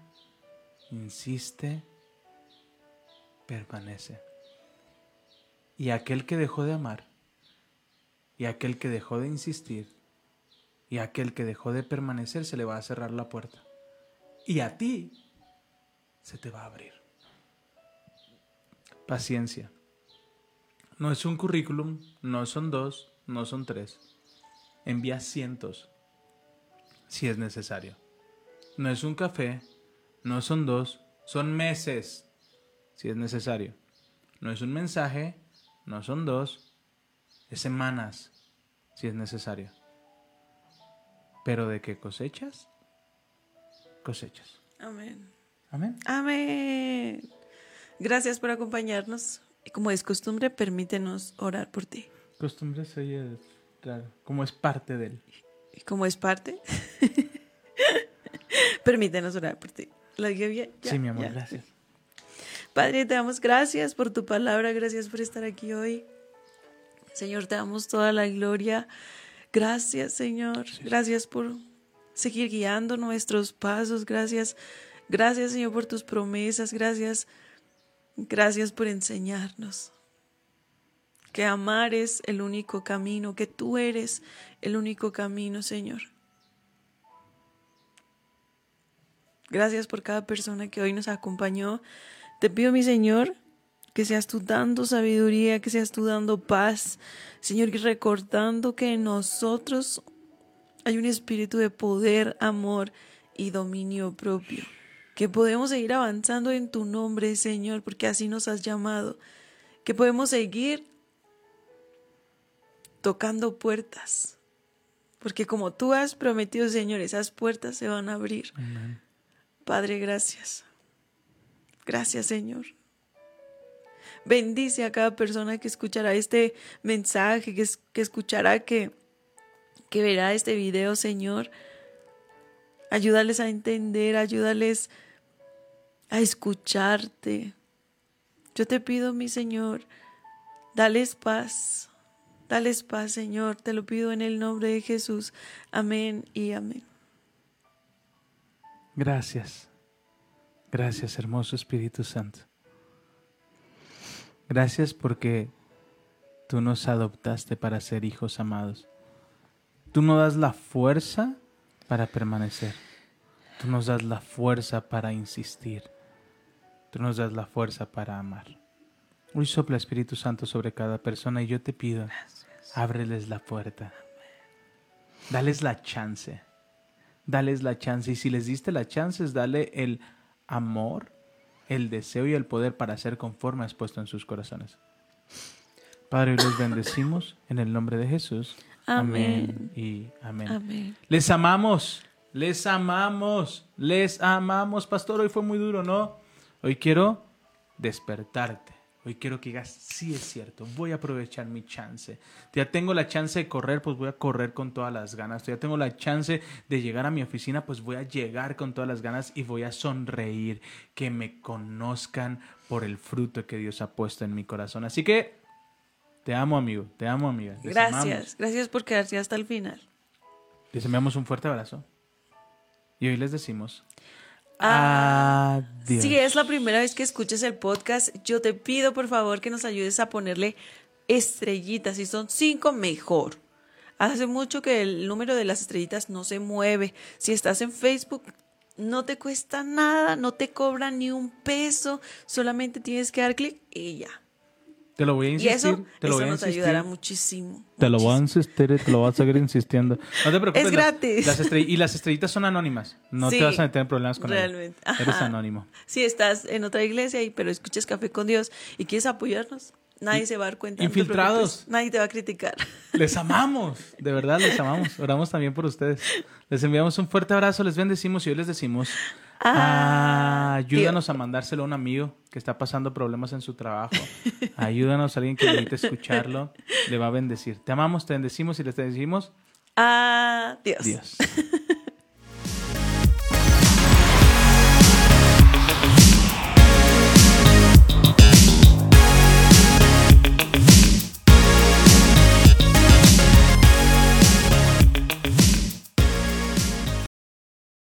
insiste, permanece. Y aquel que dejó de amar y aquel que dejó de insistir y aquel que dejó de permanecer se le va a cerrar la puerta. Y a ti se te va a abrir. Paciencia. No es un currículum, no son dos, no son tres. Envía cientos si es necesario. No es un café, no son dos, son meses si es necesario. No es un mensaje, no son dos, es semanas si es necesario. Pero de qué cosechas, cosechas. Amén. Amén. Amén. Gracias por acompañarnos. Como es costumbre, permítenos orar por ti. Costumbre soy claro, como es parte de él. Como es parte, [LAUGHS] permítenos orar por ti. ¿Lo dije bien? Ya, sí, mi amor, ya. gracias. Padre, te damos gracias por tu palabra, gracias por estar aquí hoy. Señor, te damos toda la gloria. Gracias, Señor. Gracias por seguir guiando nuestros pasos. Gracias, gracias, Señor, por tus promesas. Gracias, gracias por enseñarnos que amar es el único camino, que tú eres el único camino, Señor. Gracias por cada persona que hoy nos acompañó. Te pido, mi Señor, que seas tú dando sabiduría, que seas tú dando paz, Señor, y recordando que en nosotros hay un espíritu de poder, amor y dominio propio, que podemos seguir avanzando en tu nombre, Señor, porque así nos has llamado, que podemos seguir tocando puertas, porque como tú has prometido, Señor, esas puertas se van a abrir. Padre, gracias. Gracias, Señor. Bendice a cada persona que escuchará este mensaje, que, es- que escuchará, que, que verá este video, Señor. Ayúdales a entender, ayúdales a escucharte. Yo te pido, mi Señor, dales paz. Dales paz, Señor. Te lo pido en el nombre de Jesús. Amén y amén. Gracias. Gracias, hermoso Espíritu Santo. Gracias porque tú nos adoptaste para ser hijos amados. Tú nos das la fuerza para permanecer. Tú nos das la fuerza para insistir. Tú nos das la fuerza para amar. Hoy sopla Espíritu Santo sobre cada persona y yo te pido, ábreles la puerta. Dales la chance. Dales la chance. Y si les diste la chance, dale el amor, el deseo y el poder para ser conforme has puesto en sus corazones. Padre, los bendecimos en el nombre de Jesús. Amén. y amén. Amén. Les amamos, les amamos, les amamos. Pastor, hoy fue muy duro, ¿no? Hoy quiero despertarte. Hoy quiero que digas, sí es cierto, voy a aprovechar mi chance. Ya tengo la chance de correr, pues voy a correr con todas las ganas. Ya tengo la chance de llegar a mi oficina, pues voy a llegar con todas las ganas y voy a sonreír, que me conozcan por el fruto que Dios ha puesto en mi corazón. Así que te amo, amigo, te amo, amiga. Les amamos. Gracias, gracias por quedarse hasta el final. Les enviamos un fuerte abrazo. Y hoy les decimos Ah, adiós. Si es la primera vez que escuches el podcast, yo te pido por favor que nos ayudes a ponerle estrellitas. Si son cinco, mejor. Hace mucho que el número de las estrellitas no se mueve. Si estás en Facebook, no te cuesta nada, no te cobran ni un peso, solamente tienes que dar clic y ya. Te lo voy a Y insistir. eso, te lo eso voy a nos insistir. ayudará muchísimo. Te lo voy a insistir te lo voy a seguir [LAUGHS] insistiendo. No te preocupes. Es gratis. las y las estrellitas son anónimas. No Sí, te vas a meter en problemas con ellas. realmente. Eres Ajá. anónimo. Si estás en otra iglesia, y, pero escuchas Café con Dios y quieres apoyarnos, nadie se va a dar cuenta. Infiltrados. nadie te va a criticar. [LAUGHS] Les amamos. De verdad, les amamos. Oramos también por ustedes. Les enviamos un fuerte abrazo. Les bendecimos y hoy les decimos. Ah, ayúdanos a mandárselo a un amigo que está pasando problemas en su trabajo. Ayúdanos a alguien que necesite escucharlo. Le va a bendecir. Te amamos, te bendecimos y les decimos Adiós. Dios. [LAUGHS]